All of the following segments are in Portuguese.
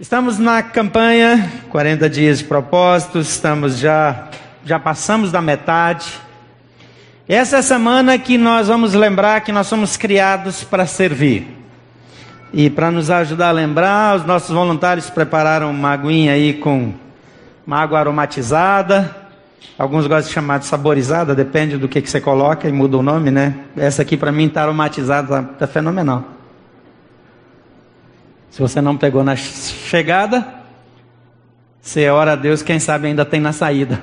Estamos na campanha 40 dias de propósitos, estamos já já passamos da metade. Essa é a semana que nós vamos lembrar que nós somos criados para servir. E para nos ajudar a lembrar, os nossos voluntários prepararam uma aguinha aí com uma água aromatizada. Alguns gostam de chamar de saborizada, depende do que, que você coloca e muda o nome, né? Essa aqui para mim está aromatizada, está tá fenomenal. Se você não pegou na chegada, você ora a Deus, quem sabe ainda tem na saída.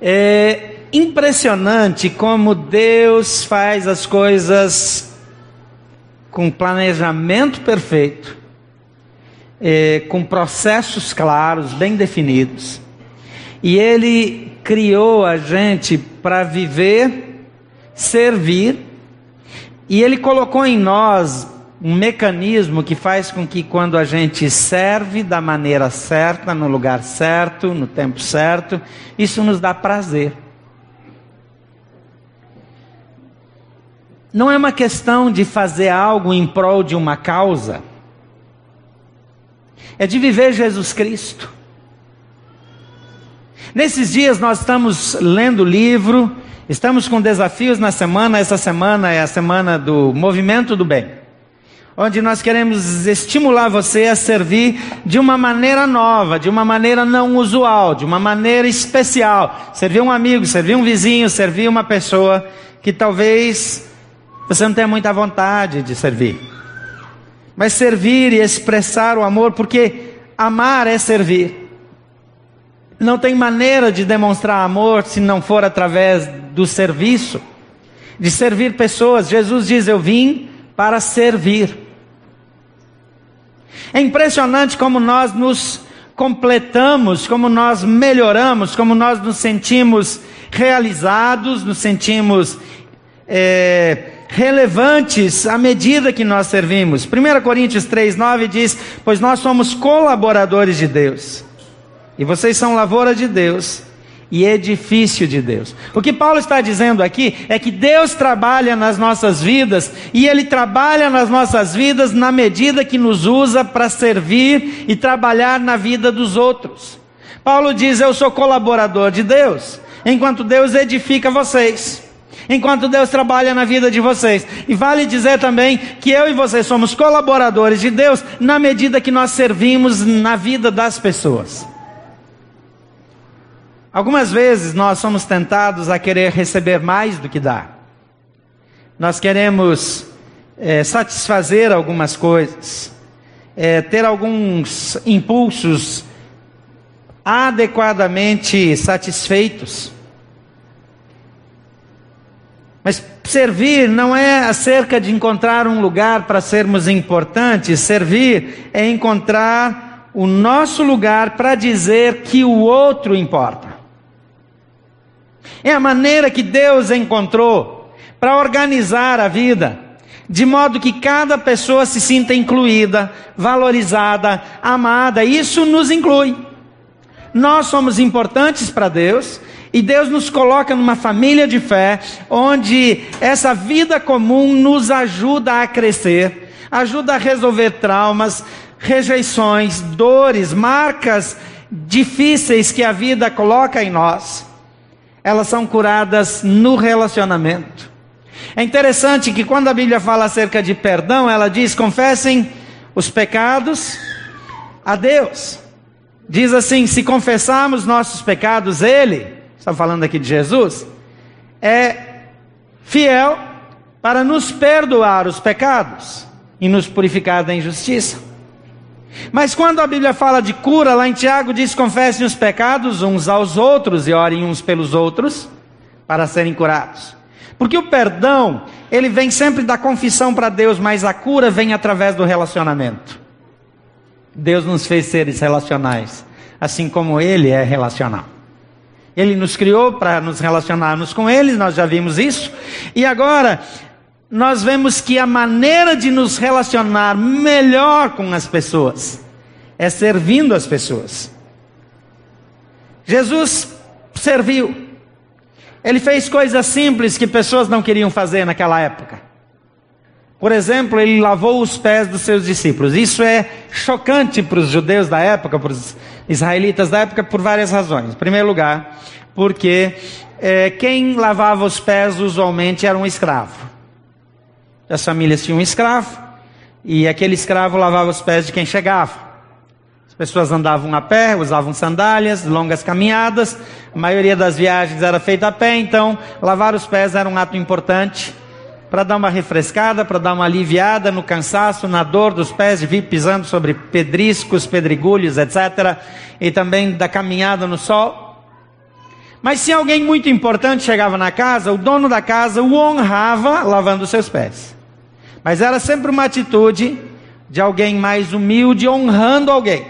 É impressionante como Deus faz as coisas com planejamento perfeito, é, com processos claros, bem definidos. E Ele criou a gente para viver, servir, e Ele colocou em nós um mecanismo que faz com que quando a gente serve da maneira certa, no lugar certo, no tempo certo, isso nos dá prazer. Não é uma questão de fazer algo em prol de uma causa, é de viver Jesus Cristo. Nesses dias nós estamos lendo o livro, estamos com desafios na semana, essa semana é a semana do movimento do bem onde nós queremos estimular você a servir de uma maneira nova, de uma maneira não usual, de uma maneira especial. Servir um amigo, servir um vizinho, servir uma pessoa que talvez você não tenha muita vontade de servir. Mas servir e expressar o amor, porque amar é servir. Não tem maneira de demonstrar amor se não for através do serviço, de servir pessoas. Jesus diz: Eu vim para servir. É impressionante como nós nos completamos, como nós melhoramos, como nós nos sentimos realizados, nos sentimos é, relevantes à medida que nós servimos. 1 Coríntios 3, 9 diz: Pois nós somos colaboradores de Deus, e vocês são lavoura de Deus, e edifício de Deus. O que Paulo está dizendo aqui é que Deus trabalha nas nossas vidas e Ele trabalha nas nossas vidas na medida que nos usa para servir e trabalhar na vida dos outros. Paulo diz: Eu sou colaborador de Deus, enquanto Deus edifica vocês. Enquanto Deus trabalha na vida de vocês. E vale dizer também que eu e vocês somos colaboradores de Deus na medida que nós servimos na vida das pessoas. Algumas vezes nós somos tentados a querer receber mais do que dar. Nós queremos é, satisfazer algumas coisas, é, ter alguns impulsos adequadamente satisfeitos. Mas servir não é acerca de encontrar um lugar para sermos importantes, servir é encontrar o nosso lugar para dizer que o outro importa. É a maneira que Deus encontrou para organizar a vida, de modo que cada pessoa se sinta incluída, valorizada, amada. Isso nos inclui. Nós somos importantes para Deus e Deus nos coloca numa família de fé, onde essa vida comum nos ajuda a crescer, ajuda a resolver traumas, rejeições, dores, marcas difíceis que a vida coloca em nós elas são curadas no relacionamento. É interessante que quando a Bíblia fala acerca de perdão, ela diz: confessem os pecados a Deus. Diz assim: se confessarmos nossos pecados, Ele, está falando aqui de Jesus, é fiel para nos perdoar os pecados e nos purificar da injustiça. Mas quando a Bíblia fala de cura, lá em Tiago diz: confessem os pecados uns aos outros e orem uns pelos outros para serem curados. Porque o perdão, ele vem sempre da confissão para Deus, mas a cura vem através do relacionamento. Deus nos fez seres relacionais, assim como Ele é relacional. Ele nos criou para nos relacionarmos com Ele, nós já vimos isso. E agora, nós vemos que a maneira de nos relacionar melhor com as pessoas é servindo as pessoas. Jesus serviu. Ele fez coisas simples que pessoas não queriam fazer naquela época. Por exemplo, ele lavou os pés dos seus discípulos. Isso é chocante para os judeus da época, para os israelitas da época, por várias razões. Em primeiro lugar, porque é, quem lavava os pés usualmente era um escravo. As famílias tinham um escravo, e aquele escravo lavava os pés de quem chegava. As pessoas andavam a pé, usavam sandálias, longas caminhadas, a maioria das viagens era feita a pé, então lavar os pés era um ato importante para dar uma refrescada, para dar uma aliviada no cansaço, na dor dos pés de vir pisando sobre pedriscos, pedregulhos, etc. E também da caminhada no sol. Mas se alguém muito importante chegava na casa, o dono da casa o honrava lavando seus pés. Mas era sempre uma atitude de alguém mais humilde honrando alguém.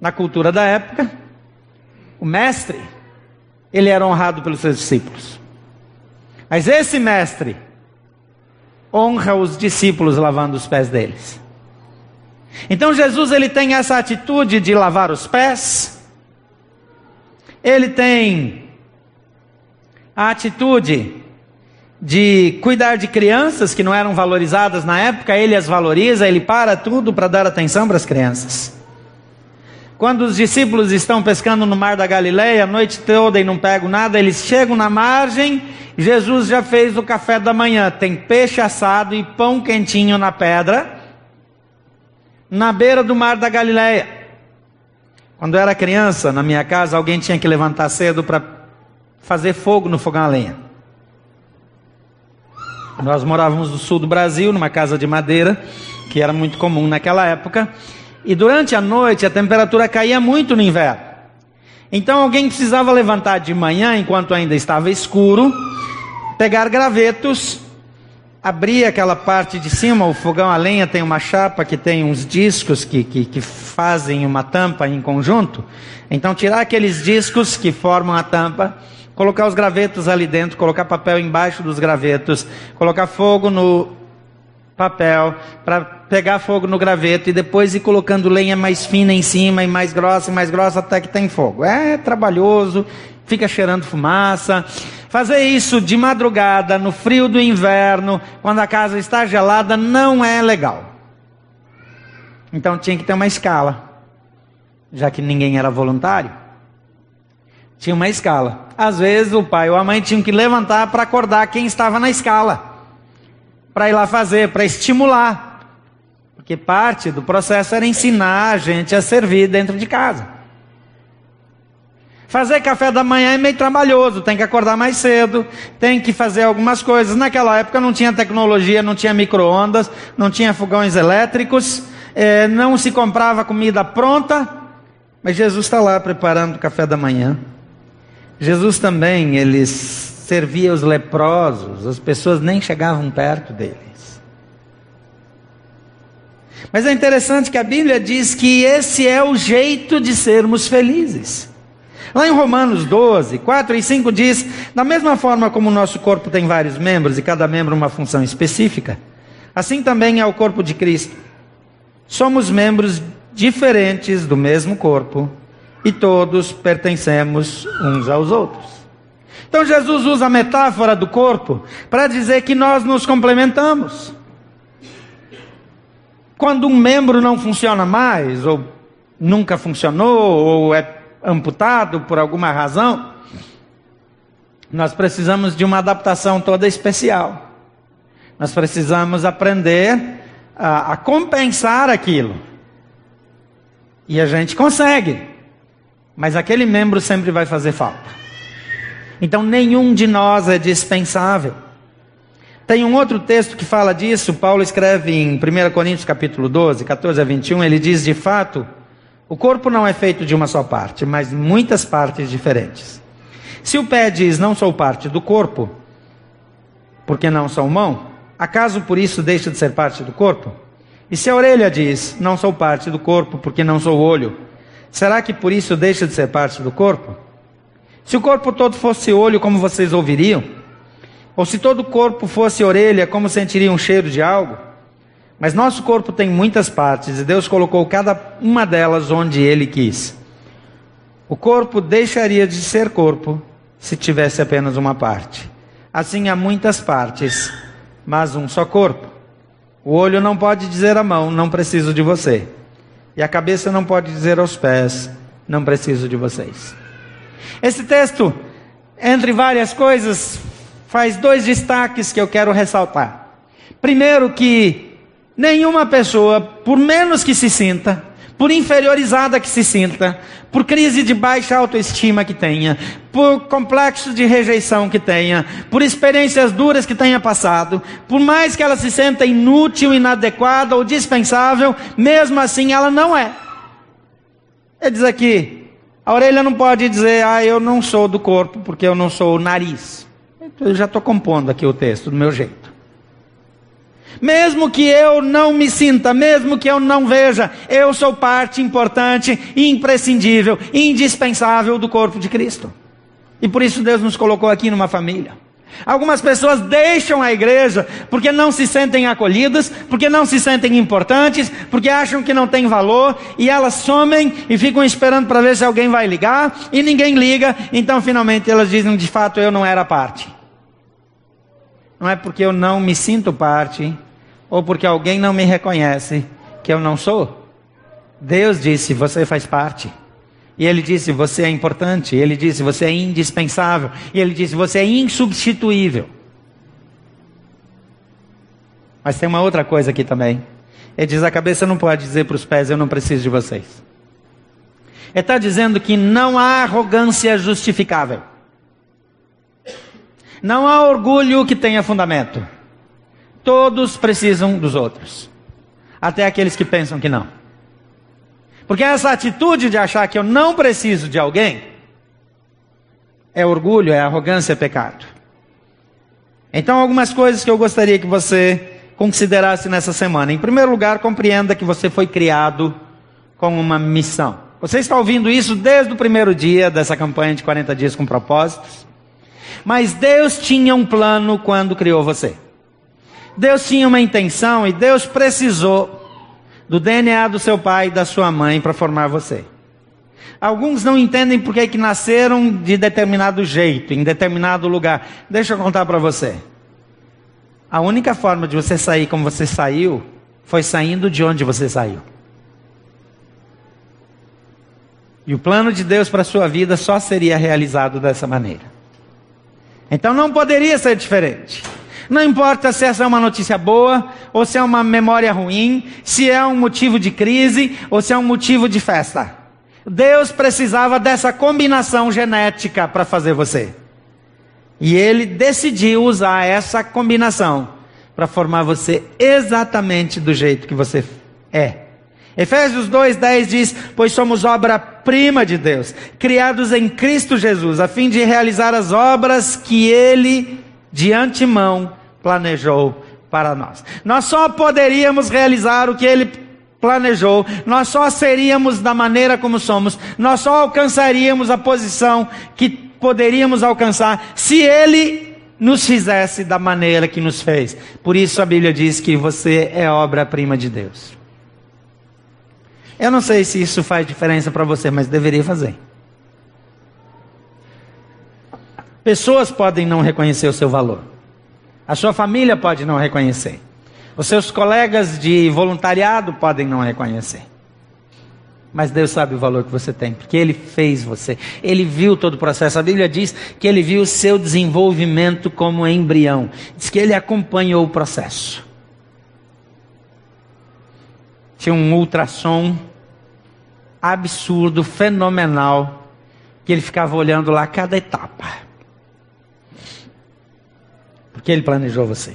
Na cultura da época, o mestre, ele era honrado pelos seus discípulos. Mas esse mestre honra os discípulos lavando os pés deles. Então Jesus ele tem essa atitude de lavar os pés. Ele tem a atitude de cuidar de crianças que não eram valorizadas na época, ele as valoriza, ele para tudo para dar atenção para as crianças. Quando os discípulos estão pescando no mar da Galileia a noite toda e não pegam nada, eles chegam na margem, Jesus já fez o café da manhã, tem peixe assado e pão quentinho na pedra, na beira do mar da Galileia. Quando eu era criança, na minha casa, alguém tinha que levantar cedo para fazer fogo no fogão a lenha. Nós morávamos no sul do Brasil, numa casa de madeira, que era muito comum naquela época. E durante a noite a temperatura caía muito no inverno. Então alguém precisava levantar de manhã, enquanto ainda estava escuro, pegar gravetos, abrir aquela parte de cima, o fogão a lenha tem uma chapa que tem uns discos que, que, que fazem uma tampa em conjunto. Então tirar aqueles discos que formam a tampa, colocar os gravetos ali dentro, colocar papel embaixo dos gravetos, colocar fogo no papel para pegar fogo no graveto e depois ir colocando lenha mais fina em cima e mais grossa e mais grossa até que tem fogo. É trabalhoso, fica cheirando fumaça. Fazer isso de madrugada, no frio do inverno, quando a casa está gelada, não é legal. Então tinha que ter uma escala, já que ninguém era voluntário. Tinha uma escala. Às vezes o pai ou a mãe tinham que levantar para acordar quem estava na escala para ir lá fazer, para estimular. Porque parte do processo era ensinar a gente a servir dentro de casa. Fazer café da manhã é meio trabalhoso, tem que acordar mais cedo, tem que fazer algumas coisas. Naquela época não tinha tecnologia, não tinha micro-ondas, não tinha fogões elétricos, é, não se comprava comida pronta, mas Jesus está lá preparando o café da manhã. Jesus também, eles servia os leprosos, as pessoas nem chegavam perto deles. Mas é interessante que a Bíblia diz que esse é o jeito de sermos felizes. Lá em Romanos 12, 4 e 5 diz: Da mesma forma como o nosso corpo tem vários membros e cada membro uma função específica, assim também é o corpo de Cristo. Somos membros diferentes do mesmo corpo e todos pertencemos uns aos outros. Então Jesus usa a metáfora do corpo para dizer que nós nos complementamos. Quando um membro não funciona mais, ou nunca funcionou, ou é amputado por alguma razão, nós precisamos de uma adaptação toda especial. Nós precisamos aprender a, a compensar aquilo. E a gente consegue, mas aquele membro sempre vai fazer falta. Então nenhum de nós é dispensável. Tem um outro texto que fala disso, Paulo escreve em 1 Coríntios capítulo 12, 14 a 21, ele diz de fato, o corpo não é feito de uma só parte, mas muitas partes diferentes. Se o pé diz não sou parte do corpo, porque não sou mão, acaso por isso deixa de ser parte do corpo? E se a orelha diz não sou parte do corpo, porque não sou olho, será que por isso deixa de ser parte do corpo? Se o corpo todo fosse olho, como vocês ouviriam? Ou se todo o corpo fosse orelha, como sentiriam um cheiro de algo? Mas nosso corpo tem muitas partes e Deus colocou cada uma delas onde Ele quis. O corpo deixaria de ser corpo se tivesse apenas uma parte. Assim há muitas partes, mas um só corpo. O olho não pode dizer à mão, não preciso de você. E a cabeça não pode dizer aos pés, não preciso de vocês. Esse texto, entre várias coisas, faz dois destaques que eu quero ressaltar. Primeiro, que nenhuma pessoa, por menos que se sinta, por inferiorizada que se sinta, por crise de baixa autoestima que tenha, por complexo de rejeição que tenha, por experiências duras que tenha passado, por mais que ela se sinta inútil, inadequada ou dispensável, mesmo assim ela não é. Ele diz aqui: a orelha não pode dizer, ah, eu não sou do corpo porque eu não sou o nariz. Eu já estou compondo aqui o texto do meu jeito. Mesmo que eu não me sinta, mesmo que eu não veja, eu sou parte importante, imprescindível, indispensável do corpo de Cristo. E por isso Deus nos colocou aqui numa família. Algumas pessoas deixam a igreja porque não se sentem acolhidas, porque não se sentem importantes, porque acham que não tem valor, e elas somem e ficam esperando para ver se alguém vai ligar, e ninguém liga, então finalmente elas dizem: de fato eu não era parte. Não é porque eu não me sinto parte, ou porque alguém não me reconhece que eu não sou. Deus disse: Você faz parte. E ele disse: Você é importante. E ele disse: Você é indispensável. E ele disse: Você é insubstituível. Mas tem uma outra coisa aqui também. Ele diz: A cabeça não pode dizer para os pés: Eu não preciso de vocês. Ele está dizendo que não há arrogância justificável. Não há orgulho que tenha fundamento. Todos precisam dos outros. Até aqueles que pensam que não. Porque essa atitude de achar que eu não preciso de alguém é orgulho, é arrogância, é pecado. Então, algumas coisas que eu gostaria que você considerasse nessa semana. Em primeiro lugar, compreenda que você foi criado com uma missão. Você está ouvindo isso desde o primeiro dia dessa campanha de 40 dias com propósitos. Mas Deus tinha um plano quando criou você. Deus tinha uma intenção e Deus precisou do DNA do seu pai e da sua mãe para formar você. Alguns não entendem porque que nasceram de determinado jeito, em determinado lugar. Deixa eu contar para você. A única forma de você sair como você saiu foi saindo de onde você saiu. E o plano de Deus para a sua vida só seria realizado dessa maneira. Então não poderia ser diferente. Não importa se essa é uma notícia boa ou se é uma memória ruim, se é um motivo de crise ou se é um motivo de festa. Deus precisava dessa combinação genética para fazer você. E ele decidiu usar essa combinação para formar você exatamente do jeito que você é. Efésios 2:10 diz: "Pois somos obra-prima de Deus, criados em Cristo Jesus, a fim de realizar as obras que ele de antemão planejou para nós. Nós só poderíamos realizar o que ele planejou, nós só seríamos da maneira como somos, nós só alcançaríamos a posição que poderíamos alcançar se ele nos fizesse da maneira que nos fez. Por isso a Bíblia diz que você é obra-prima de Deus. Eu não sei se isso faz diferença para você, mas deveria fazer. Pessoas podem não reconhecer o seu valor. A sua família pode não reconhecer. Os seus colegas de voluntariado podem não reconhecer. Mas Deus sabe o valor que você tem, porque Ele fez você. Ele viu todo o processo. A Bíblia diz que Ele viu o seu desenvolvimento como embrião. Diz que Ele acompanhou o processo. Tinha um ultrassom absurdo, fenomenal, que Ele ficava olhando lá cada etapa. Porque Ele planejou você.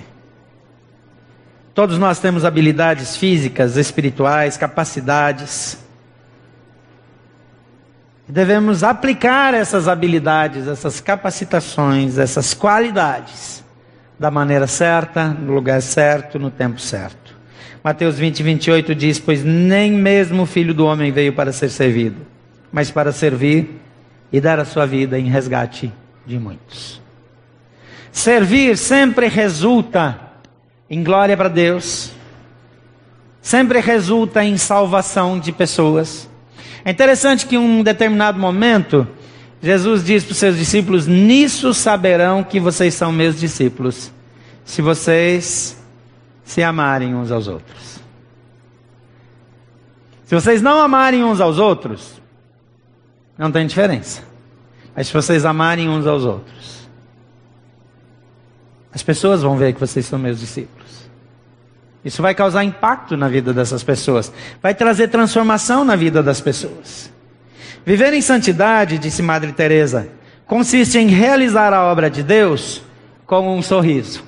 Todos nós temos habilidades físicas, espirituais, capacidades. Devemos aplicar essas habilidades, essas capacitações, essas qualidades da maneira certa, no lugar certo, no tempo certo. Mateus 20, 28 diz: Pois nem mesmo o filho do homem veio para ser servido, mas para servir e dar a sua vida em resgate de muitos. Servir sempre resulta em glória para Deus, sempre resulta em salvação de pessoas. É interessante que em um determinado momento, Jesus diz para os seus discípulos: Nisso saberão que vocês são meus discípulos, se vocês se amarem uns aos outros. Se vocês não amarem uns aos outros, não tem diferença. Mas se vocês amarem uns aos outros, as pessoas vão ver que vocês são meus discípulos. Isso vai causar impacto na vida dessas pessoas, vai trazer transformação na vida das pessoas. Viver em santidade, disse Madre Teresa, consiste em realizar a obra de Deus com um sorriso.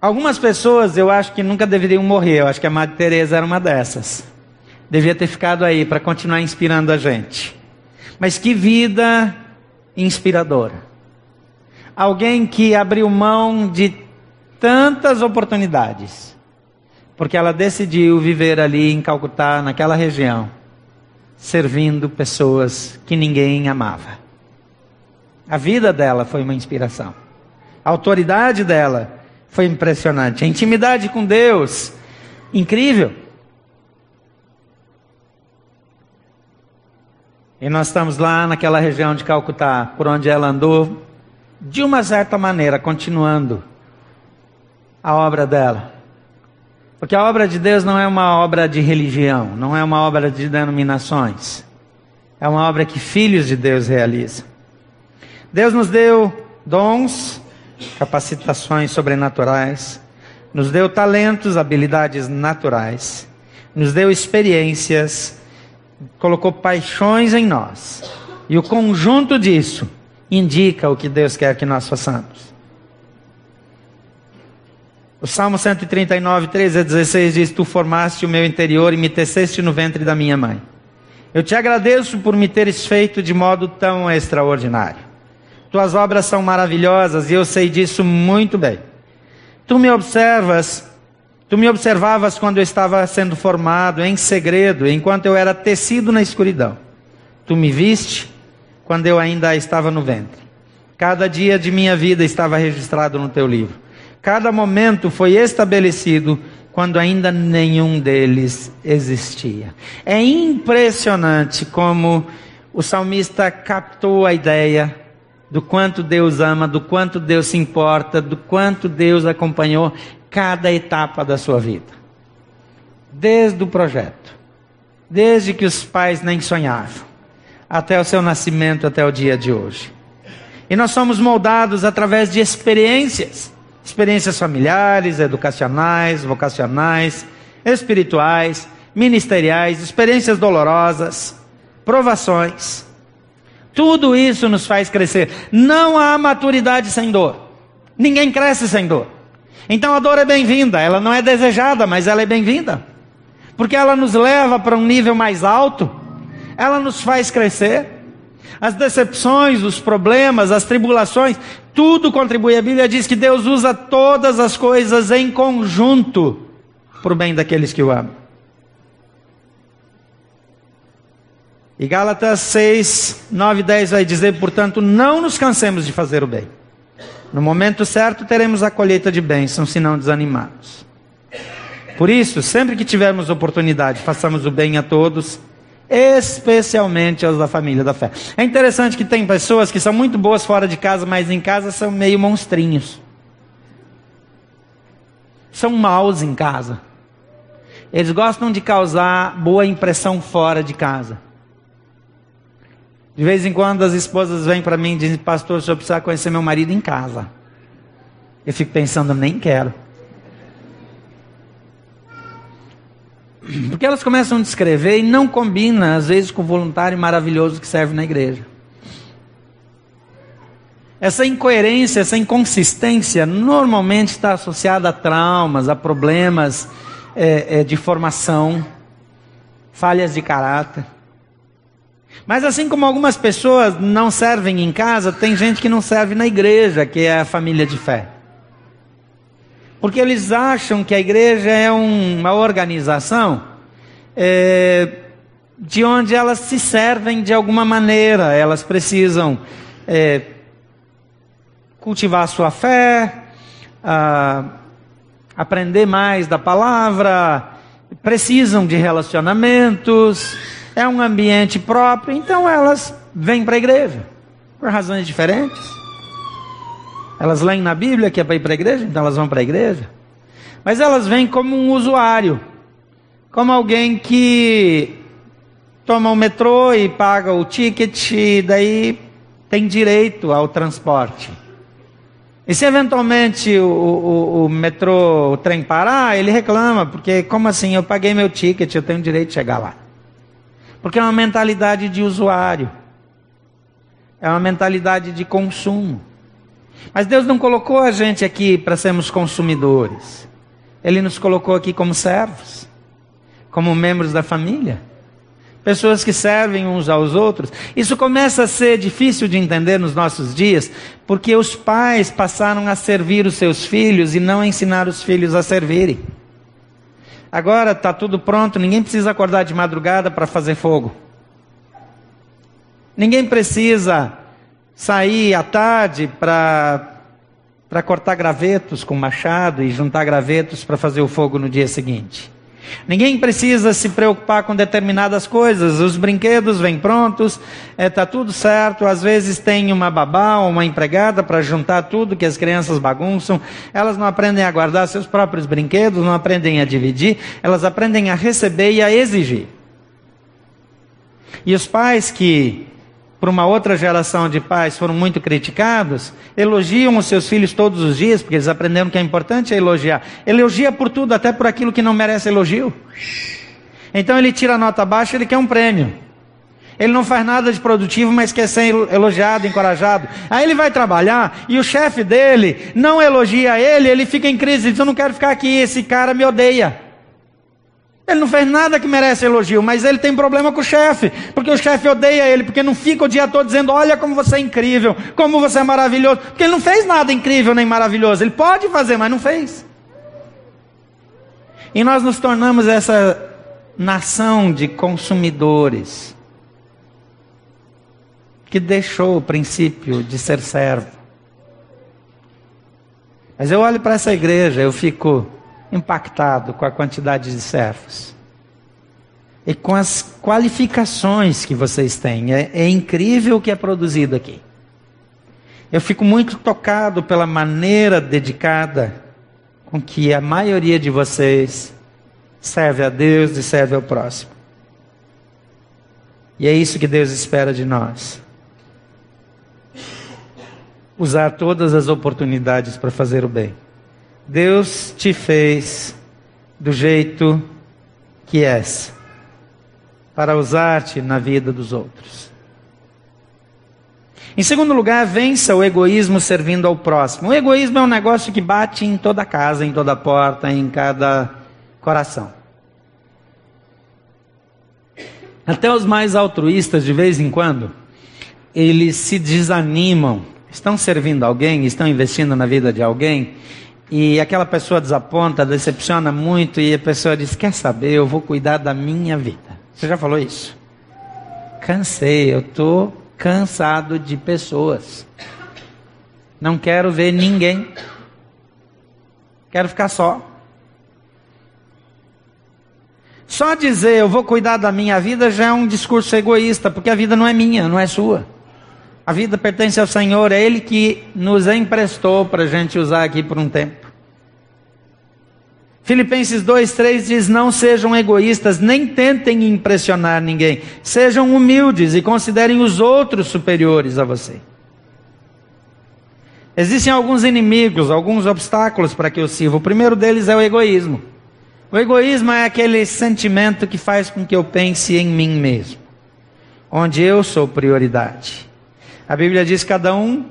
Algumas pessoas eu acho que nunca deveriam morrer, eu acho que a Madre Teresa era uma dessas. Devia ter ficado aí para continuar inspirando a gente. Mas que vida inspiradora. Alguém que abriu mão de tantas oportunidades, porque ela decidiu viver ali em Calcutá, naquela região, servindo pessoas que ninguém amava. A vida dela foi uma inspiração. A autoridade dela foi impressionante. A intimidade com Deus, incrível. E nós estamos lá naquela região de Calcutá, por onde ela andou, de uma certa maneira, continuando a obra dela. Porque a obra de Deus não é uma obra de religião, não é uma obra de denominações. É uma obra que filhos de Deus realizam. Deus nos deu dons, capacitações sobrenaturais, nos deu talentos, habilidades naturais, nos deu experiências, colocou paixões em nós. E o conjunto disso indica o que Deus quer que nós façamos. O Salmo 139, 13 a 16 diz: Tu formaste o meu interior e me teceste no ventre da minha mãe. Eu te agradeço por me teres feito de modo tão extraordinário. Tuas obras são maravilhosas e eu sei disso muito bem. Tu me observas, tu me observavas quando eu estava sendo formado em segredo, enquanto eu era tecido na escuridão. Tu me viste quando eu ainda estava no ventre. Cada dia de minha vida estava registrado no teu livro. Cada momento foi estabelecido quando ainda nenhum deles existia. É impressionante como o salmista captou a ideia do quanto Deus ama, do quanto Deus se importa, do quanto Deus acompanhou cada etapa da sua vida. Desde o projeto, desde que os pais nem sonhavam, até o seu nascimento, até o dia de hoje. E nós somos moldados através de experiências experiências familiares, educacionais, vocacionais, espirituais, ministeriais, experiências dolorosas, provações. Tudo isso nos faz crescer. Não há maturidade sem dor. Ninguém cresce sem dor. Então a dor é bem-vinda, ela não é desejada, mas ela é bem-vinda. Porque ela nos leva para um nível mais alto, ela nos faz crescer. As decepções, os problemas, as tribulações, tudo contribui. A Bíblia diz que Deus usa todas as coisas em conjunto para o bem daqueles que o amam. E Gálatas 6, 9 e 10 vai dizer: portanto, não nos cansemos de fazer o bem. No momento certo teremos a colheita de bênçãos, se não desanimamos. Por isso, sempre que tivermos oportunidade, façamos o bem a todos especialmente aos da família da fé. É interessante que tem pessoas que são muito boas fora de casa, mas em casa são meio monstrinhos. São maus em casa. Eles gostam de causar boa impressão fora de casa. De vez em quando as esposas vêm para mim e dizem, pastor, o senhor precisa conhecer meu marido em casa. Eu fico pensando, nem quero. Porque elas começam a descrever e não combina, às vezes, com o voluntário maravilhoso que serve na igreja. Essa incoerência, essa inconsistência, normalmente está associada a traumas, a problemas é, é, de formação, falhas de caráter. Mas assim como algumas pessoas não servem em casa, tem gente que não serve na igreja, que é a família de fé. Porque eles acham que a igreja é um, uma organização é, de onde elas se servem de alguma maneira, elas precisam é, cultivar a sua fé, a, aprender mais da palavra, precisam de relacionamentos, é um ambiente próprio, então elas vêm para a igreja, por razões diferentes. Elas leem na Bíblia que é para ir para a igreja, então elas vão para a igreja. Mas elas vêm como um usuário, como alguém que toma o metrô e paga o ticket, e daí tem direito ao transporte. E se eventualmente o, o, o, metrô, o trem parar, ele reclama, porque como assim? Eu paguei meu ticket, eu tenho direito de chegar lá. Porque é uma mentalidade de usuário. É uma mentalidade de consumo. Mas Deus não colocou a gente aqui para sermos consumidores. Ele nos colocou aqui como servos, como membros da família pessoas que servem uns aos outros. Isso começa a ser difícil de entender nos nossos dias, porque os pais passaram a servir os seus filhos e não ensinar os filhos a servirem. Agora está tudo pronto, ninguém precisa acordar de madrugada para fazer fogo. Ninguém precisa sair à tarde para para cortar gravetos com machado e juntar gravetos para fazer o fogo no dia seguinte. Ninguém precisa se preocupar com determinadas coisas. Os brinquedos vêm prontos, está é, tá tudo certo. Às vezes tem uma babá ou uma empregada para juntar tudo que as crianças bagunçam. Elas não aprendem a guardar seus próprios brinquedos, não aprendem a dividir, elas aprendem a receber e a exigir. E os pais que por uma outra geração de pais foram muito criticados, elogiam os seus filhos todos os dias, porque eles aprenderam que é importante elogiar. Elogia por tudo, até por aquilo que não merece elogio. Então ele tira a nota baixa, ele quer um prêmio. Ele não faz nada de produtivo, mas quer ser elogiado, encorajado. Aí ele vai trabalhar e o chefe dele não elogia ele, ele fica em crise, ele diz: Eu não quero ficar aqui, esse cara me odeia. Ele não fez nada que merece elogio, mas ele tem problema com o chefe, porque o chefe odeia ele, porque não fica o dia todo dizendo: Olha como você é incrível, como você é maravilhoso, porque ele não fez nada incrível nem maravilhoso. Ele pode fazer, mas não fez. E nós nos tornamos essa nação de consumidores que deixou o princípio de ser servo. Mas eu olho para essa igreja, eu fico impactado com a quantidade de servos e com as qualificações que vocês têm. É, é incrível o que é produzido aqui. Eu fico muito tocado pela maneira dedicada com que a maioria de vocês serve a Deus e serve ao próximo. E é isso que Deus espera de nós. Usar todas as oportunidades para fazer o bem. Deus te fez do jeito que és, para usar-te na vida dos outros. Em segundo lugar, vença o egoísmo servindo ao próximo. O egoísmo é um negócio que bate em toda casa, em toda porta, em cada coração. Até os mais altruístas, de vez em quando, eles se desanimam. Estão servindo alguém, estão investindo na vida de alguém, e aquela pessoa desaponta, decepciona muito, e a pessoa diz: Quer saber, eu vou cuidar da minha vida. Você já falou isso? Cansei, eu estou cansado de pessoas. Não quero ver ninguém. Quero ficar só. Só dizer eu vou cuidar da minha vida já é um discurso egoísta, porque a vida não é minha, não é sua. A vida pertence ao Senhor, é Ele que nos emprestou para a gente usar aqui por um tempo. Filipenses 2,3 diz: Não sejam egoístas, nem tentem impressionar ninguém. Sejam humildes e considerem os outros superiores a você. Existem alguns inimigos, alguns obstáculos para que eu sirva. O primeiro deles é o egoísmo. O egoísmo é aquele sentimento que faz com que eu pense em mim mesmo, onde eu sou prioridade. A Bíblia diz que cada um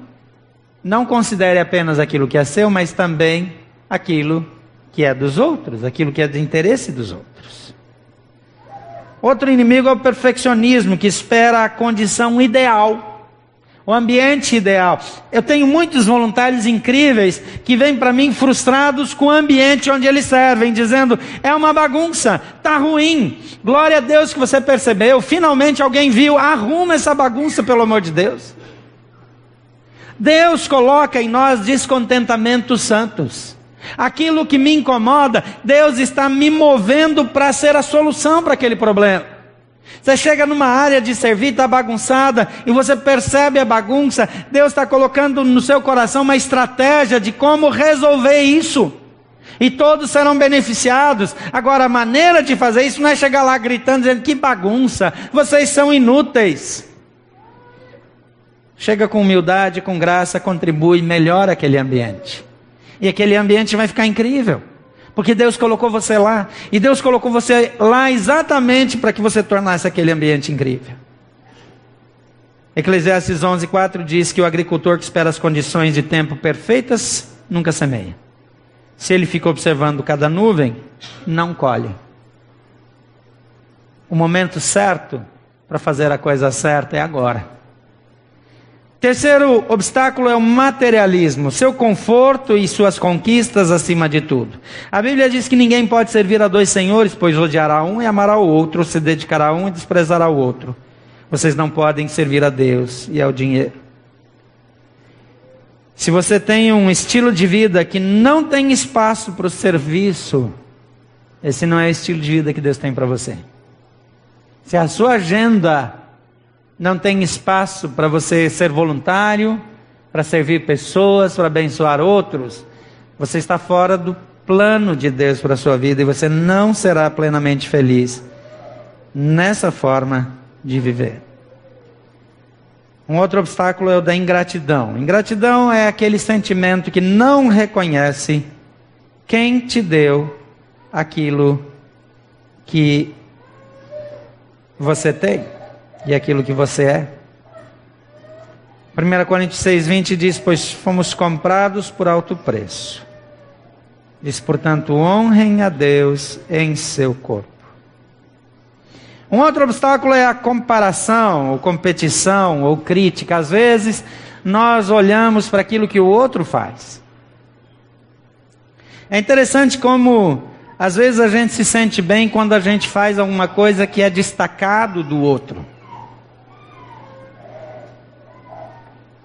não considere apenas aquilo que é seu, mas também aquilo que é dos outros, aquilo que é de interesse dos outros. Outro inimigo é o perfeccionismo, que espera a condição ideal, o ambiente ideal. Eu tenho muitos voluntários incríveis que vêm para mim frustrados com o ambiente onde eles servem, dizendo: é uma bagunça, tá ruim. Glória a Deus que você percebeu, finalmente alguém viu, arruma essa bagunça, pelo amor de Deus. Deus coloca em nós descontentamentos santos. Aquilo que me incomoda, Deus está me movendo para ser a solução para aquele problema. Você chega numa área de servir, está bagunçada, e você percebe a bagunça, Deus está colocando no seu coração uma estratégia de como resolver isso. E todos serão beneficiados. Agora, a maneira de fazer isso não é chegar lá gritando, dizendo que bagunça, vocês são inúteis. Chega com humildade, com graça, contribui, melhora aquele ambiente. E aquele ambiente vai ficar incrível. Porque Deus colocou você lá. E Deus colocou você lá exatamente para que você tornasse aquele ambiente incrível. Eclesiastes 11:4 diz que o agricultor que espera as condições de tempo perfeitas nunca semeia. Se ele fica observando cada nuvem, não colhe. O momento certo para fazer a coisa certa é agora. Terceiro obstáculo é o materialismo, seu conforto e suas conquistas acima de tudo. A Bíblia diz que ninguém pode servir a dois senhores, pois odiará um e amará o outro, se dedicará a um e desprezará o outro. Vocês não podem servir a Deus e ao dinheiro. Se você tem um estilo de vida que não tem espaço para o serviço, esse não é o estilo de vida que Deus tem para você. Se a sua agenda não tem espaço para você ser voluntário, para servir pessoas, para abençoar outros, você está fora do plano de Deus para a sua vida e você não será plenamente feliz nessa forma de viver. Um outro obstáculo é o da ingratidão. Ingratidão é aquele sentimento que não reconhece quem te deu aquilo que você tem e aquilo que você é. 1 Coríntios 6,20 diz: Pois fomos comprados por alto preço. Diz, portanto, honrem a Deus em seu corpo. Um outro obstáculo é a comparação, ou competição, ou crítica. Às vezes, nós olhamos para aquilo que o outro faz. É interessante como, às vezes, a gente se sente bem quando a gente faz alguma coisa que é destacado do outro.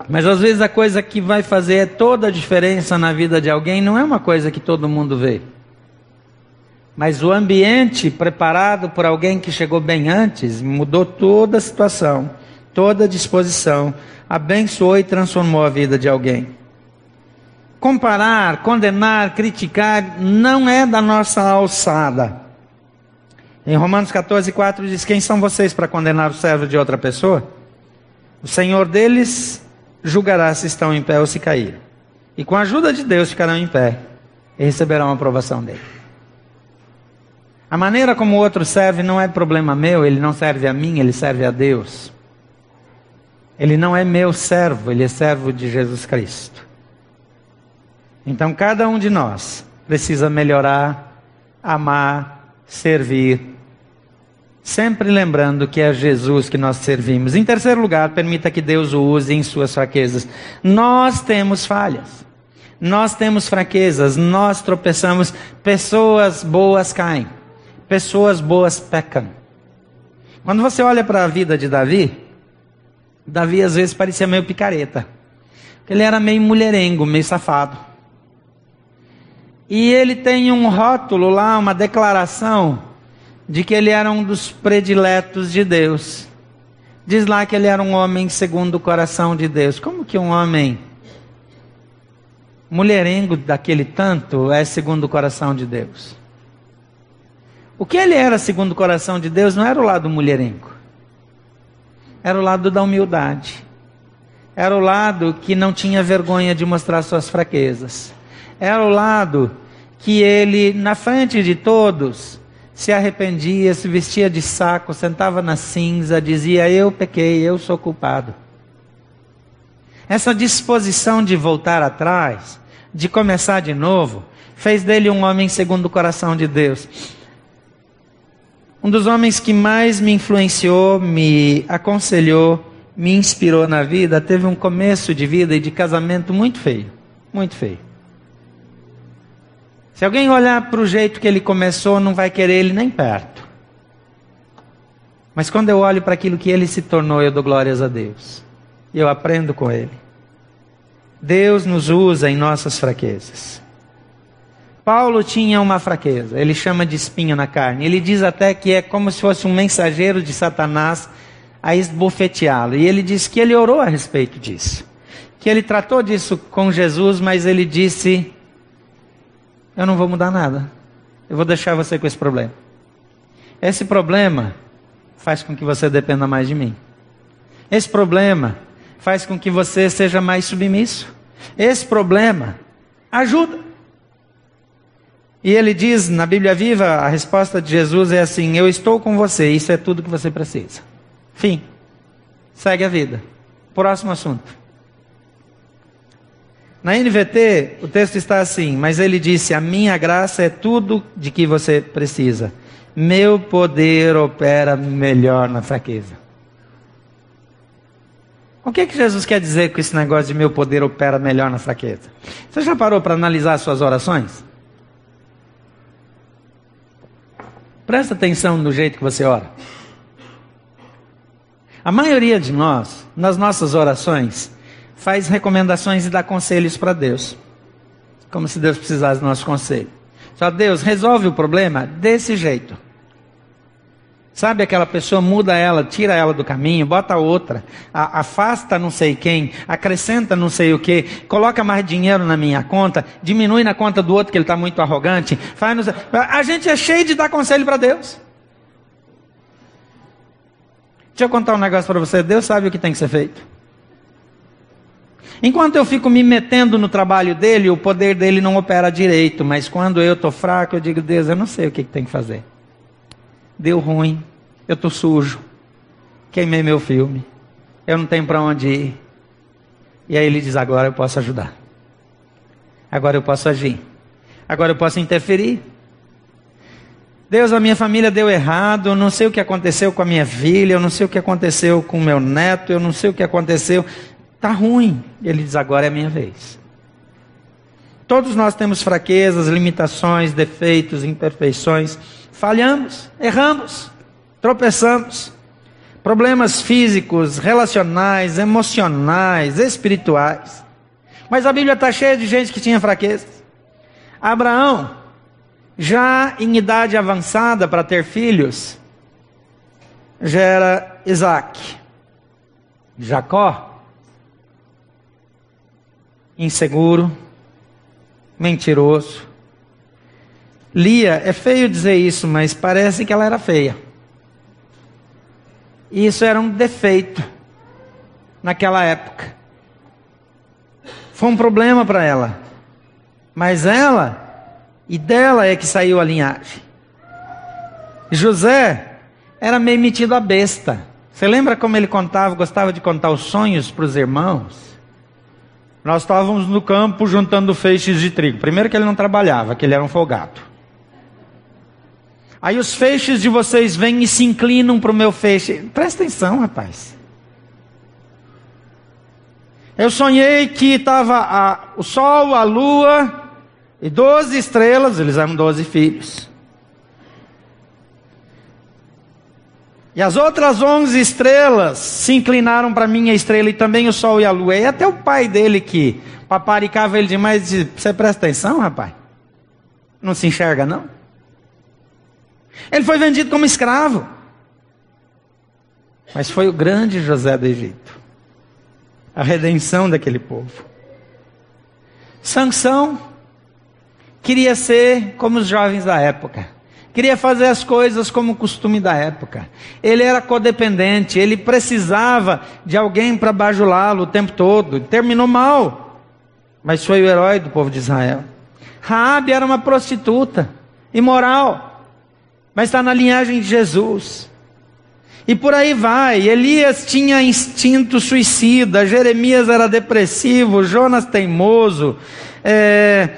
Mas às vezes a coisa que vai fazer toda a diferença na vida de alguém não é uma coisa que todo mundo vê. Mas o ambiente preparado por alguém que chegou bem antes mudou toda a situação, toda a disposição, abençoou e transformou a vida de alguém. Comparar, condenar, criticar não é da nossa alçada. Em Romanos 14, 4 diz: Quem são vocês para condenar o servo de outra pessoa? O Senhor deles julgará se estão em pé ou se caíram. E com a ajuda de Deus ficarão em pé e receberão a aprovação dele. A maneira como o outro serve não é problema meu, ele não serve a mim, ele serve a Deus. Ele não é meu servo, ele é servo de Jesus Cristo. Então cada um de nós precisa melhorar, amar, servir Sempre lembrando que é Jesus que nós servimos. Em terceiro lugar, permita que Deus o use em suas fraquezas. Nós temos falhas. Nós temos fraquezas, nós tropeçamos, pessoas boas caem, pessoas boas pecam. Quando você olha para a vida de Davi, Davi às vezes parecia meio picareta. Ele era meio mulherengo, meio safado. E ele tem um rótulo lá, uma declaração de que ele era um dos prediletos de Deus. Diz lá que ele era um homem segundo o coração de Deus. Como que um homem mulherengo daquele tanto é segundo o coração de Deus? O que ele era segundo o coração de Deus não era o lado mulherengo. Era o lado da humildade. Era o lado que não tinha vergonha de mostrar suas fraquezas. Era o lado que ele, na frente de todos, se arrependia, se vestia de saco, sentava na cinza, dizia: Eu pequei, eu sou culpado. Essa disposição de voltar atrás, de começar de novo, fez dele um homem segundo o coração de Deus. Um dos homens que mais me influenciou, me aconselhou, me inspirou na vida, teve um começo de vida e de casamento muito feio, muito feio. Se alguém olhar para o jeito que ele começou, não vai querer ele nem perto. Mas quando eu olho para aquilo que ele se tornou, eu dou glórias a Deus. E eu aprendo com ele. Deus nos usa em nossas fraquezas. Paulo tinha uma fraqueza, ele chama de espinho na carne. Ele diz até que é como se fosse um mensageiro de Satanás a esbofeteá-lo. E ele diz que ele orou a respeito disso. Que ele tratou disso com Jesus, mas ele disse: Eu não vou mudar nada. Eu vou deixar você com esse problema. Esse problema faz com que você dependa mais de mim. Esse problema faz com que você seja mais submisso. Esse problema ajuda. E ele diz na Bíblia Viva, a resposta de Jesus é assim: Eu estou com você, isso é tudo que você precisa. Fim. Segue a vida. Próximo assunto. Na NVT, o texto está assim: Mas ele disse: A minha graça é tudo de que você precisa. Meu poder opera melhor na fraqueza. O que, é que Jesus quer dizer com esse negócio de meu poder opera melhor na fraqueza? Você já parou para analisar suas orações? Presta atenção no jeito que você ora. A maioria de nós, nas nossas orações, faz recomendações e dá conselhos para Deus. Como se Deus precisasse do nosso conselho. Só Deus resolve o problema desse jeito. Sabe aquela pessoa, muda ela, tira ela do caminho, bota outra, a, afasta não sei quem, acrescenta não sei o que, coloca mais dinheiro na minha conta, diminui na conta do outro que ele está muito arrogante. Faz A gente é cheio de dar conselho para Deus. Deixa eu contar um negócio para você, Deus sabe o que tem que ser feito. Enquanto eu fico me metendo no trabalho dele, o poder dele não opera direito, mas quando eu estou fraco, eu digo, Deus, eu não sei o que, que tem que fazer deu ruim, eu estou sujo, queimei meu filme, eu não tenho para onde ir. E aí ele diz: agora eu posso ajudar, agora eu posso agir, agora eu posso interferir. Deus, a minha família deu errado, eu não sei o que aconteceu com a minha filha, eu não sei o que aconteceu com o meu neto, eu não sei o que aconteceu. Está ruim. Ele diz: agora é minha vez. Todos nós temos fraquezas, limitações, defeitos, imperfeições falhamos, erramos, tropeçamos. Problemas físicos, relacionais, emocionais, espirituais. Mas a Bíblia está cheia de gente que tinha fraquezas. Abraão, já em idade avançada para ter filhos, gera Isaac. Jacó, inseguro, mentiroso, Lia, é feio dizer isso, mas parece que ela era feia. E isso era um defeito naquela época. Foi um problema para ela. Mas ela, e dela é que saiu a linhagem. José era meio metido a besta. Você lembra como ele contava, gostava de contar os sonhos para os irmãos? Nós estávamos no campo juntando feixes de trigo. Primeiro que ele não trabalhava, que ele era um folgado. Aí os feixes de vocês vêm e se inclinam para o meu feixe. Presta atenção, rapaz. Eu sonhei que estava o sol, a lua e doze estrelas, eles eram doze filhos. E as outras onze estrelas se inclinaram para minha estrela e também o sol e a lua. E até o pai dele que paparicava ele demais disse: Você presta atenção, rapaz? Não se enxerga, não? Ele foi vendido como escravo. Mas foi o grande José do Egito. A redenção daquele povo. Sansão queria ser como os jovens da época. Queria fazer as coisas como o costume da época. Ele era codependente, ele precisava de alguém para bajulá-lo o tempo todo. Terminou mal, mas foi o herói do povo de Israel. Raabe era uma prostituta, imoral mas está na linhagem de Jesus. E por aí vai. Elias tinha instinto suicida, Jeremias era depressivo, Jonas teimoso, é,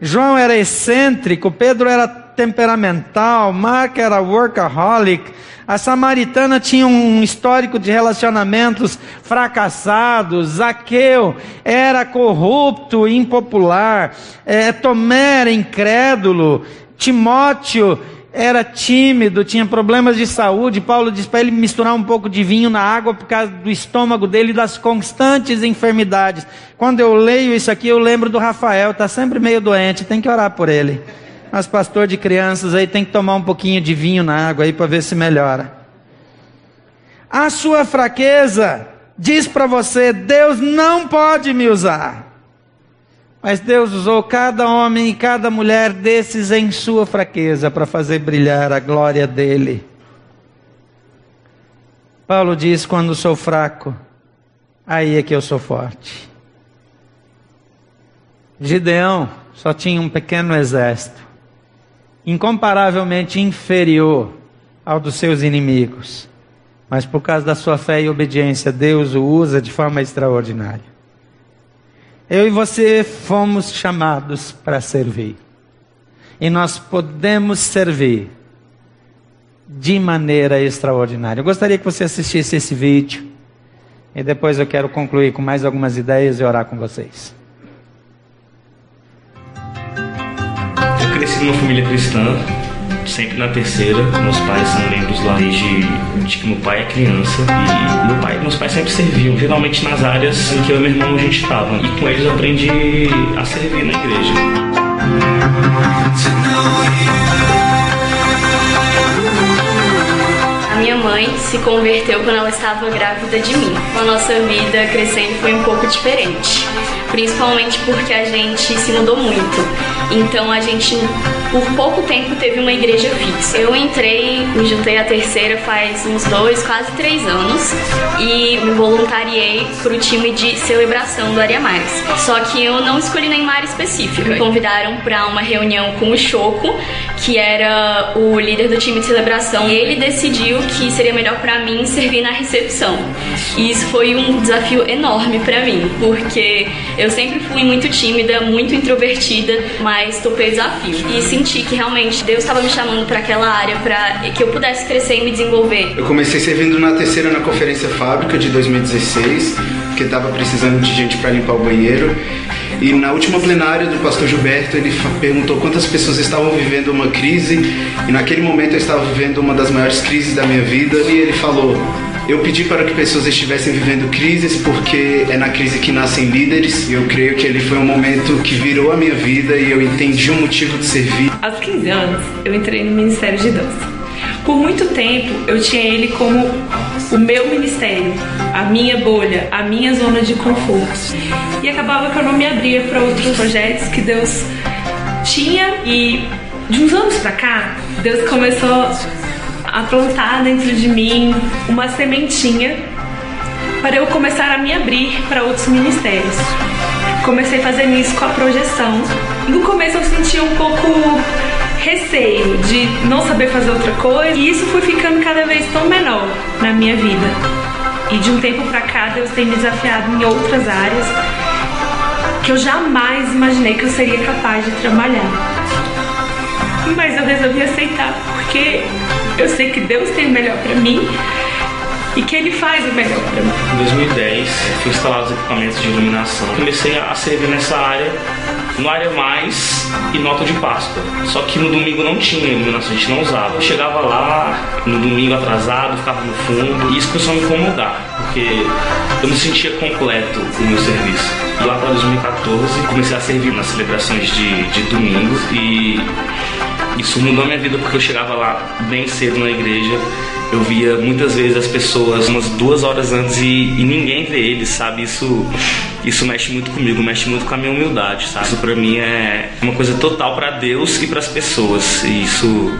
João era excêntrico, Pedro era temperamental, Mark era workaholic, a samaritana tinha um histórico de relacionamentos fracassados, Zaqueu era corrupto, impopular, é, Tomé era incrédulo, Timóteo era tímido, tinha problemas de saúde. Paulo diz para ele misturar um pouco de vinho na água por causa do estômago dele e das constantes enfermidades. Quando eu leio isso aqui, eu lembro do Rafael, está sempre meio doente, tem que orar por ele. Mas pastor de crianças aí tem que tomar um pouquinho de vinho na água aí para ver se melhora. A sua fraqueza diz para você: Deus não pode me usar. Mas Deus usou cada homem e cada mulher desses em sua fraqueza para fazer brilhar a glória dele. Paulo diz: quando sou fraco, aí é que eu sou forte. Gideão só tinha um pequeno exército, incomparavelmente inferior ao dos seus inimigos. Mas por causa da sua fé e obediência, Deus o usa de forma extraordinária. Eu e você fomos chamados para servir. E nós podemos servir de maneira extraordinária. Eu gostaria que você assistisse esse vídeo. E depois eu quero concluir com mais algumas ideias e orar com vocês. Cresci numa família cristã sempre na terceira. Meus pais são membros lá desde, desde que meu pai é criança. E meu pai, meus pais sempre serviam, geralmente nas áreas em que eu e meu irmão a gente estava. E com eles eu aprendi a servir na igreja. A minha mãe se converteu quando ela estava grávida de mim. A nossa vida crescendo foi um pouco diferente, principalmente porque a gente se mudou muito. Então a gente, por pouco tempo, teve uma igreja fixa. Eu entrei, me juntei à terceira faz uns dois, quase três anos e me voluntariei para o time de celebração do Aria Mais. Só que eu não escolhi nenhuma área específica. Me convidaram para uma reunião com o Choco, que era o líder do time de celebração, e ele decidiu que seria melhor para mim servir na recepção. E isso foi um desafio enorme para mim, porque eu sempre fui muito tímida, muito introvertida, mas topei o desafio e senti que realmente Deus estava me chamando para aquela área para que eu pudesse crescer e me desenvolver. Eu comecei servindo na terceira na conferência fábrica de 2016, porque estava precisando de gente para limpar o banheiro. E na última plenária do pastor Gilberto, ele perguntou quantas pessoas estavam vivendo uma crise, e naquele momento eu estava vivendo uma das maiores crises da minha vida, e ele falou: eu pedi para que pessoas estivessem vivendo crises porque é na crise que nascem líderes e eu creio que ele foi um momento que virou a minha vida e eu entendi o motivo de servir. Aos 15 anos, eu entrei no Ministério de Dança. Por muito tempo, eu tinha ele como o meu ministério, a minha bolha, a minha zona de conforto. E acabava que eu não me abria para outros projetos que Deus tinha e de uns anos para cá, Deus começou a plantar dentro de mim uma sementinha para eu começar a me abrir para outros ministérios. Comecei fazendo isso com a projeção. No começo eu sentia um pouco receio de não saber fazer outra coisa, e isso foi ficando cada vez tão menor na minha vida. E de um tempo para cá Deus tem me desafiado em outras áreas que eu jamais imaginei que eu seria capaz de trabalhar. Mas eu resolvi aceitar porque eu sei que Deus tem o melhor para mim e que Ele faz o melhor para mim. Em 2010, fui instalado os equipamentos de iluminação. Comecei a servir nessa área, no área mais e nota de Páscoa. Só que no domingo não tinha iluminação, a gente não usava. Eu chegava lá, no domingo atrasado, ficava no fundo, e isso começou a me incomodar, porque eu não sentia completo o meu serviço. Lá para 2014, comecei a servir nas celebrações de, de domingo e isso mudou minha vida porque eu chegava lá bem cedo na igreja. Eu via muitas vezes as pessoas umas duas horas antes e, e ninguém vê eles, sabe? Isso, isso mexe muito comigo, mexe muito com a minha humildade, sabe? Isso pra mim é uma coisa total para Deus e para as pessoas. E isso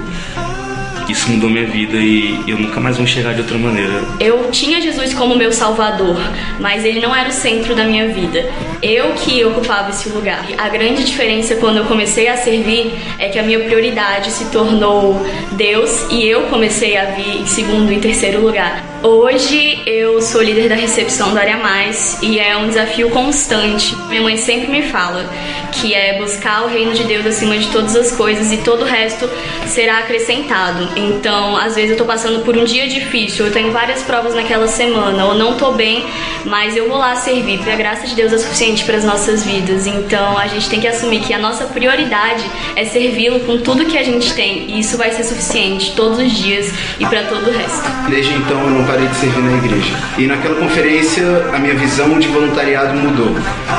isso mudou minha vida e eu nunca mais vou enxergar de outra maneira. Eu tinha Jesus como meu salvador, mas ele não era o centro da minha vida. Eu que ocupava esse lugar. A grande diferença quando eu comecei a servir é que a minha prioridade se tornou Deus e eu comecei a vir em segundo e terceiro lugar. Hoje eu sou líder da recepção do Área Mais e é um desafio constante. Minha mãe sempre me fala que é buscar o reino de Deus acima de todas as coisas e todo o resto será acrescentado. Então, às vezes eu tô passando por um dia difícil, eu tenho várias provas naquela semana, ou não tô bem, mas eu vou lá servir, porque a graça de Deus é suficiente para as nossas vidas. Então, a gente tem que assumir que a nossa prioridade é servi-lo com tudo que a gente tem, e isso vai ser suficiente todos os dias e para todo o resto. Desde então eu não parei de servir na igreja. E naquela conferência a minha visão de voluntariado mudou.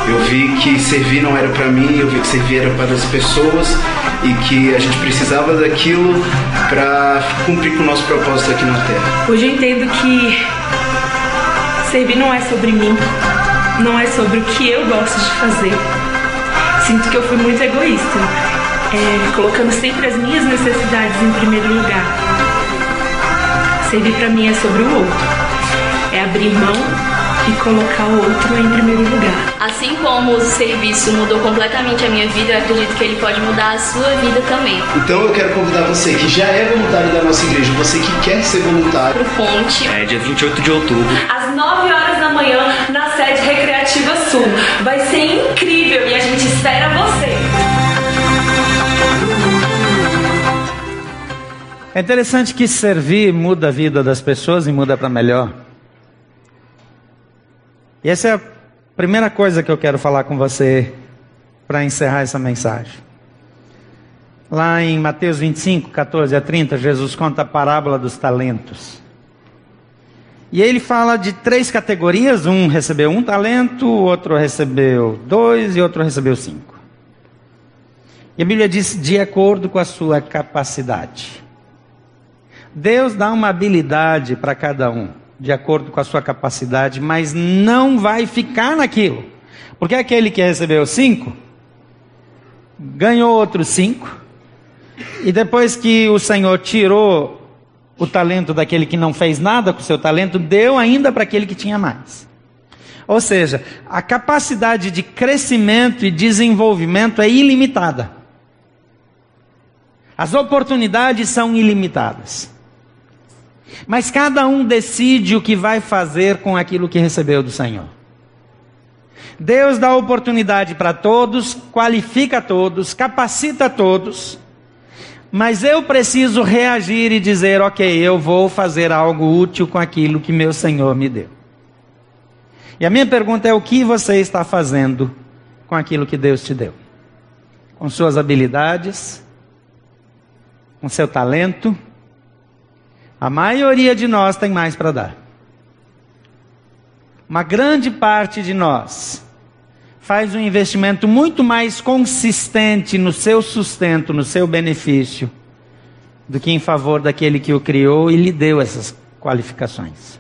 Eu vi que servir não era para mim, eu vi que servir era para as pessoas e que a gente precisava daquilo para cumprir com o nosso propósito aqui na Terra. Hoje eu entendo que servir não é sobre mim, não é sobre o que eu gosto de fazer. Sinto que eu fui muito egoísta, é, colocando sempre as minhas necessidades em primeiro lugar. Servir para mim é sobre o outro, é abrir mão e colocar o outro em primeiro lugar. Assim como o serviço mudou completamente a minha vida, eu acredito que ele pode mudar a sua vida também. Então eu quero convidar você que já é voluntário da nossa igreja, você que quer ser voluntário. Pro Fonte. É dia 28 de outubro. Às 9 horas da manhã, na sede Recreativa Sul. Vai ser incrível e a gente espera você. É interessante que servir muda a vida das pessoas e muda para melhor. E essa é a primeira coisa que eu quero falar com você para encerrar essa mensagem. Lá em Mateus 25, 14 a 30, Jesus conta a parábola dos talentos. E ele fala de três categorias: um recebeu um talento, outro recebeu dois e outro recebeu cinco. E a Bíblia diz de acordo com a sua capacidade. Deus dá uma habilidade para cada um de acordo com a sua capacidade, mas não vai ficar naquilo. Porque aquele que recebeu cinco, ganhou outros cinco, e depois que o Senhor tirou o talento daquele que não fez nada com o seu talento, deu ainda para aquele que tinha mais. Ou seja, a capacidade de crescimento e desenvolvimento é ilimitada. As oportunidades são ilimitadas. Mas cada um decide o que vai fazer com aquilo que recebeu do Senhor. Deus dá oportunidade para todos, qualifica todos, capacita todos, mas eu preciso reagir e dizer: ok, eu vou fazer algo útil com aquilo que meu Senhor me deu. E a minha pergunta é: o que você está fazendo com aquilo que Deus te deu? Com suas habilidades, com seu talento, a maioria de nós tem mais para dar. Uma grande parte de nós faz um investimento muito mais consistente no seu sustento, no seu benefício, do que em favor daquele que o criou e lhe deu essas qualificações.